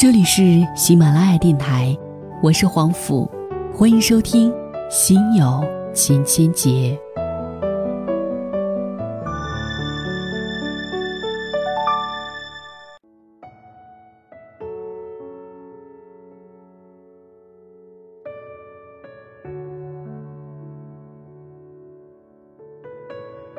这里是喜马拉雅电台，我是黄甫，欢迎收听《心有千千结》。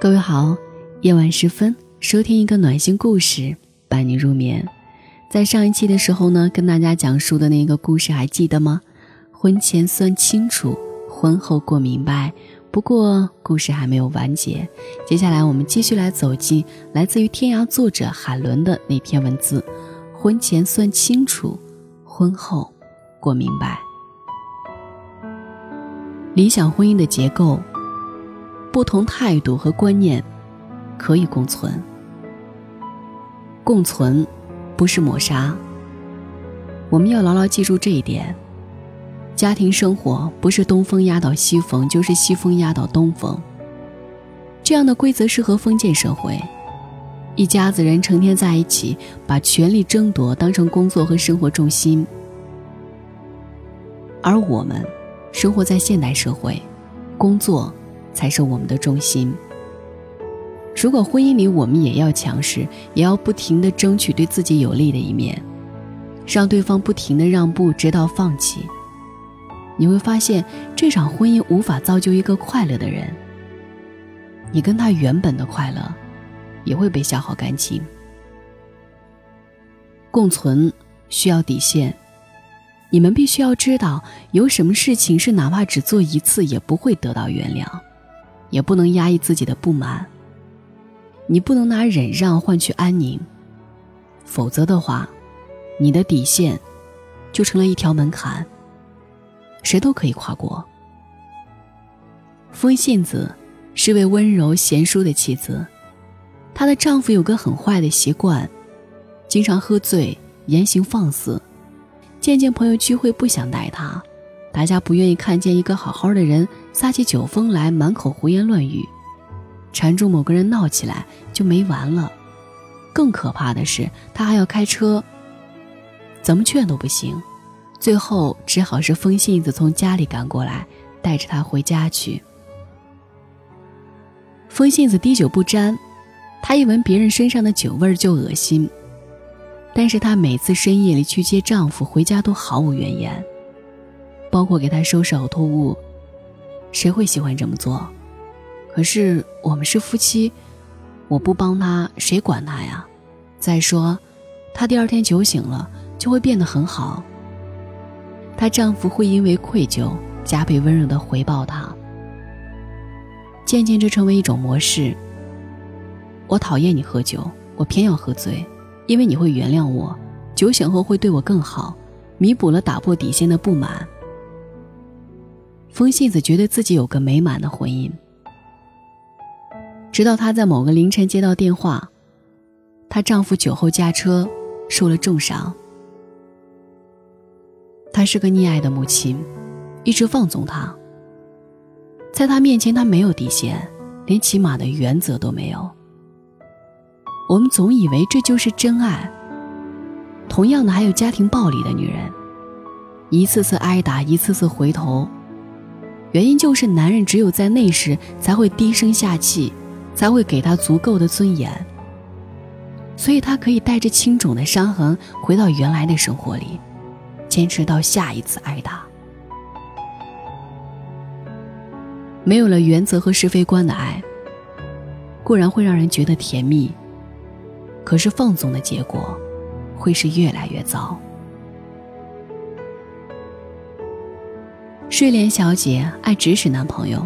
各位好，夜晚时分，收听一个暖心故事，伴你入眠。在上一期的时候呢，跟大家讲述的那个故事还记得吗？婚前算清楚，婚后过明白。不过故事还没有完结，接下来我们继续来走进来自于天涯作者海伦的那篇文字：婚前算清楚，婚后过明白。理想婚姻的结构。不同态度和观念可以共存，共存不是抹杀。我们要牢牢记住这一点：家庭生活不是东风压倒西风，就是西风压倒东风。这样的规则适合封建社会，一家子人成天在一起，把权力争夺当成工作和生活重心。而我们生活在现代社会，工作。才是我们的重心。如果婚姻里我们也要强势，也要不停的争取对自己有利的一面，让对方不停的让步，直到放弃，你会发现这场婚姻无法造就一个快乐的人。你跟他原本的快乐，也会被消耗干净。共存需要底线，你们必须要知道，有什么事情是哪怕只做一次也不会得到原谅。也不能压抑自己的不满。你不能拿忍让换取安宁，否则的话，你的底线就成了一条门槛，谁都可以跨过。风信子是位温柔贤淑的妻子，她的丈夫有个很坏的习惯，经常喝醉，言行放肆。渐渐朋友聚会不想带他，大家不愿意看见一个好好的人。撒起酒疯来，满口胡言乱语，缠住某个人闹起来就没完了。更可怕的是，他还要开车，怎么劝都不行，最后只好是风信子从家里赶过来，带着他回家去。风信子滴酒不沾，他一闻别人身上的酒味就恶心，但是他每次深夜里去接丈夫回家都毫无怨言，包括给他收拾呕吐物。谁会喜欢这么做？可是我们是夫妻，我不帮他，谁管他呀？再说，他第二天酒醒了就会变得很好。她丈夫会因为愧疚加倍温柔的回报她。渐渐这成为一种模式。我讨厌你喝酒，我偏要喝醉，因为你会原谅我，酒醒后会对我更好，弥补了打破底线的不满。风信子觉得自己有个美满的婚姻，直到她在某个凌晨接到电话，她丈夫酒后驾车，受了重伤。她是个溺爱的母亲，一直放纵他。在他面前，他没有底线，连起码的原则都没有。我们总以为这就是真爱。同样的，还有家庭暴力的女人，一次次挨打，一次次回头。原因就是男人只有在那时才会低声下气，才会给他足够的尊严，所以他可以带着青肿的伤痕回到原来的生活里，坚持到下一次挨打。没有了原则和是非观的爱，固然会让人觉得甜蜜，可是放纵的结果，会是越来越糟。睡莲小姐爱指使男朋友，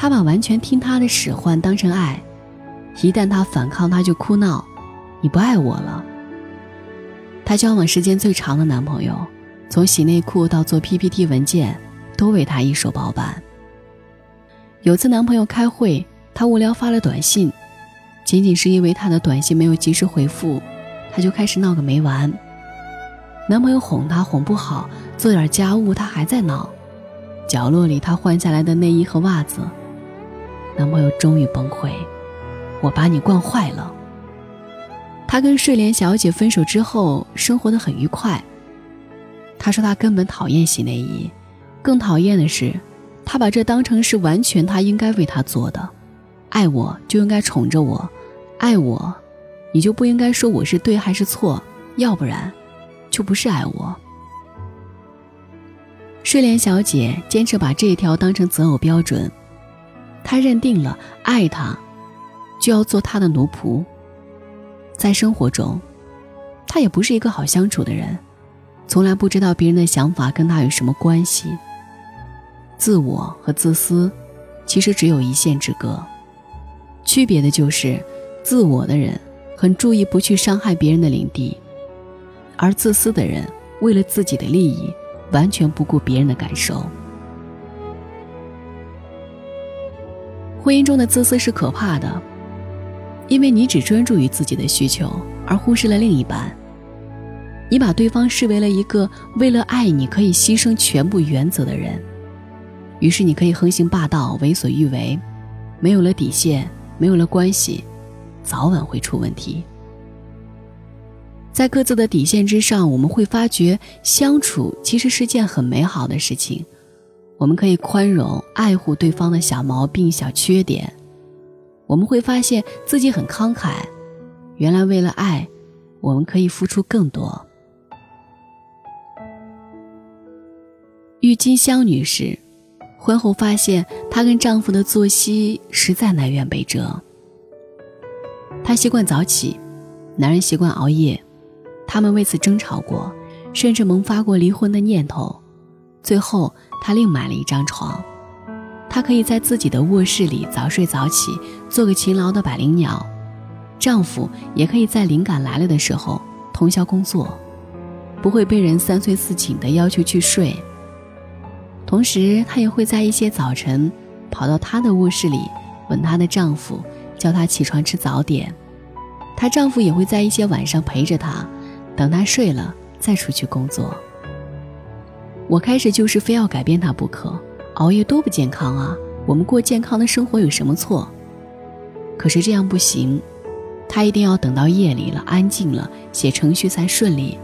她把完全听他的使唤当成爱，一旦他反抗，她就哭闹：“你不爱我了。”她交往时间最长的男朋友，从洗内裤到做 PPT 文件，都为她一手包办。有次男朋友开会，她无聊发了短信，仅仅是因为他的短信没有及时回复，她就开始闹个没完。男朋友哄她哄不好，做点家务她还在闹。角落里她换下来的内衣和袜子，男朋友终于崩溃：“我把你惯坏了。”他跟睡莲小姐分手之后，生活的很愉快。他说他根本讨厌洗内衣，更讨厌的是，他把这当成是完全他应该为他做的。爱我就应该宠着我，爱我，你就不应该说我是对还是错，要不然，就不是爱我。睡莲小姐坚持把这一条当成择偶标准，他认定了爱他，就要做他的奴仆。在生活中，他也不是一个好相处的人，从来不知道别人的想法跟他有什么关系。自我和自私，其实只有一线之隔，区别的就是，自我的人很注意不去伤害别人的领地，而自私的人为了自己的利益。完全不顾别人的感受。婚姻中的自私是可怕的，因为你只专注于自己的需求，而忽视了另一半。你把对方视为了一个为了爱你可以牺牲全部原则的人，于是你可以横行霸道、为所欲为，没有了底线，没有了关系，早晚会出问题。在各自的底线之上，我们会发觉相处其实是件很美好的事情。我们可以宽容、爱护对方的小毛病、小缺点。我们会发现自己很慷慨，原来为了爱，我们可以付出更多。郁金香女士婚后发现，她跟丈夫的作息实在南辕北辙。她习惯早起，男人习惯熬夜。他们为此争吵过，甚至萌发过离婚的念头。最后，她另买了一张床，她可以在自己的卧室里早睡早起，做个勤劳的百灵鸟。丈夫也可以在灵感来了的时候通宵工作，不会被人三催四请的要求去睡。同时，她也会在一些早晨跑到她的卧室里，吻她的丈夫，叫他起床吃早点。她丈夫也会在一些晚上陪着她。等她睡了再出去工作。我开始就是非要改变他不可，熬夜多不健康啊！我们过健康的生活有什么错？可是这样不行，他一定要等到夜里了，安静了，写程序才顺利。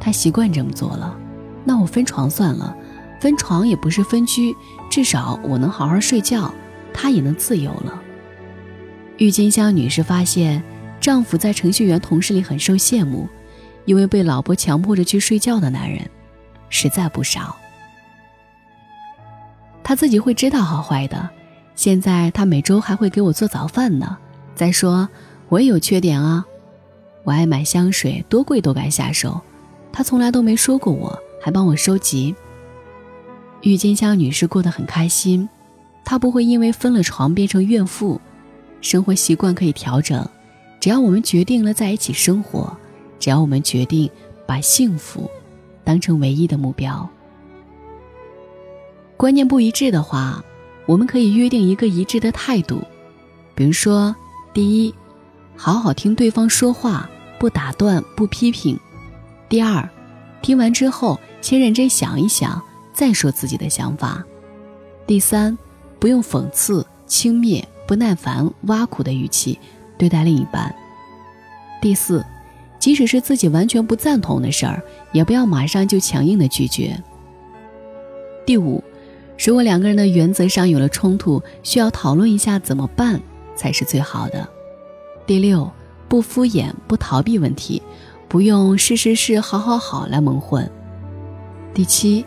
他习惯这么做了，那我分床算了，分床也不是分居，至少我能好好睡觉，他也能自由了。郁金香女士发现，丈夫在程序员同事里很受羡慕。因为被老婆强迫着去睡觉的男人，实在不少。他自己会知道好坏的。现在他每周还会给我做早饭呢。再说，我也有缺点啊。我爱买香水，多贵都敢下手。他从来都没说过，我还帮我收集。郁金香女士过得很开心，她不会因为分了床变成怨妇。生活习惯可以调整，只要我们决定了在一起生活。只要我们决定把幸福当成唯一的目标，观念不一致的话，我们可以约定一个一致的态度。比如说，第一，好好听对方说话，不打断，不批评；第二，听完之后先认真想一想，再说自己的想法；第三，不用讽刺、轻蔑、不耐烦、挖苦的语气对待另一半；第四。即使是自己完全不赞同的事儿，也不要马上就强硬的拒绝。第五，如果两个人的原则上有了冲突，需要讨论一下怎么办才是最好的。第六，不敷衍，不逃避问题，不用是是是，好好好来蒙混。第七，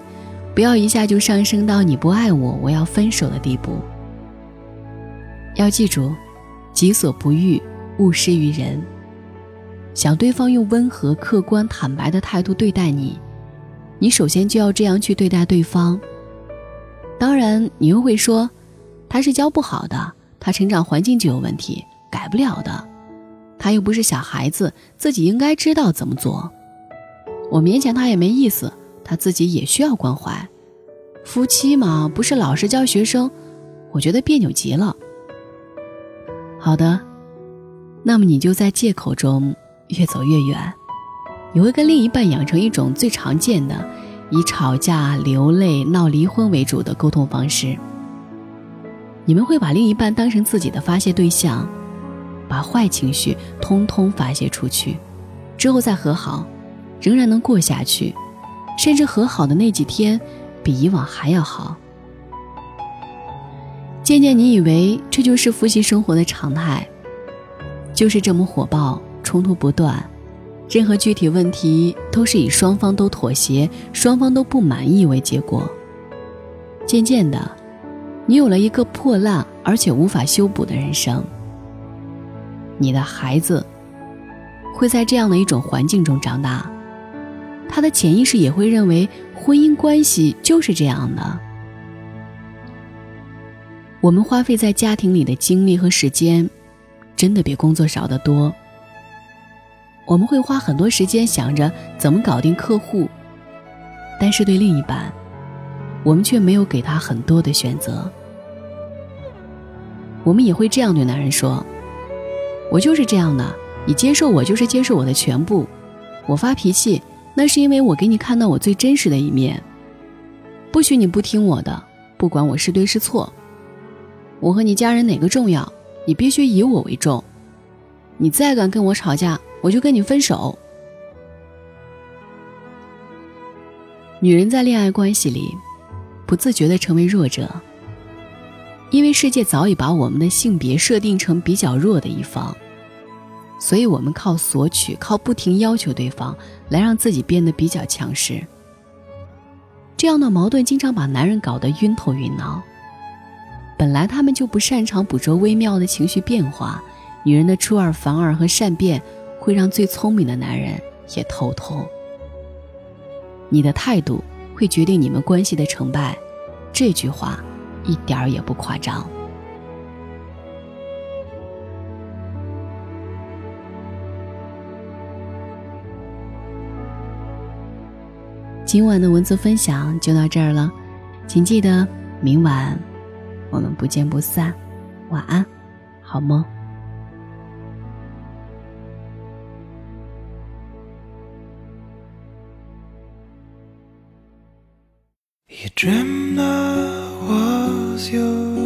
不要一下就上升到你不爱我，我要分手的地步。要记住，己所不欲，勿施于人。想对方用温和、客观、坦白的态度对待你，你首先就要这样去对待对方。当然，你又会说，他是教不好的，他成长环境就有问题，改不了的。他又不是小孩子，自己应该知道怎么做。我勉强他也没意思，他自己也需要关怀。夫妻嘛，不是老师教学生，我觉得别扭极了。好的，那么你就在借口中。越走越远，你会跟另一半养成一种最常见的以吵架、流泪、闹离婚为主的沟通方式。你们会把另一半当成自己的发泄对象，把坏情绪通通发泄出去，之后再和好，仍然能过下去，甚至和好的那几天比以往还要好。渐渐，你以为这就是夫妻生活的常态，就是这么火爆，冲突不断，任何具体问题都是以双方都妥协、双方都不满意为结果。渐渐的，你有了一个破烂而且无法修补的人生。你的孩子会在这样的一种环境中长大，他的潜意识也会认为婚姻关系就是这样的。我们花费在家庭里的精力和时间，真的比工作少得多。我们会花很多时间想着怎么搞定客户，但是对另一半。我们却没有给他很多的选择。我们也会这样对男人说：“我就是这样的，你接受我就是接受我的全部。我发脾气，那是因为我给你看到我最真实的一面。不许你不听我的，不管我是对是错。我和你家人哪个重要，你必须以我为重。你再敢跟我吵架，我就跟你分手。”女人在恋爱关系里。不自觉地成为弱者，因为世界早已把我们的性别设定成比较弱的一方，所以我们靠索取、靠不停要求对方来让自己变得比较强势。这样的矛盾经常把男人搞得晕头晕脑。本来他们就不擅长捕捉微妙的情绪变化，女人的出尔反尔和善变会让最聪明的男人也头痛。你的态度。会决定你们关系的成败，这句话一点儿也不夸张。今晚的文字分享就到这儿了，请记得明晚我们不见不散。晚安，好梦。You dreamt I was your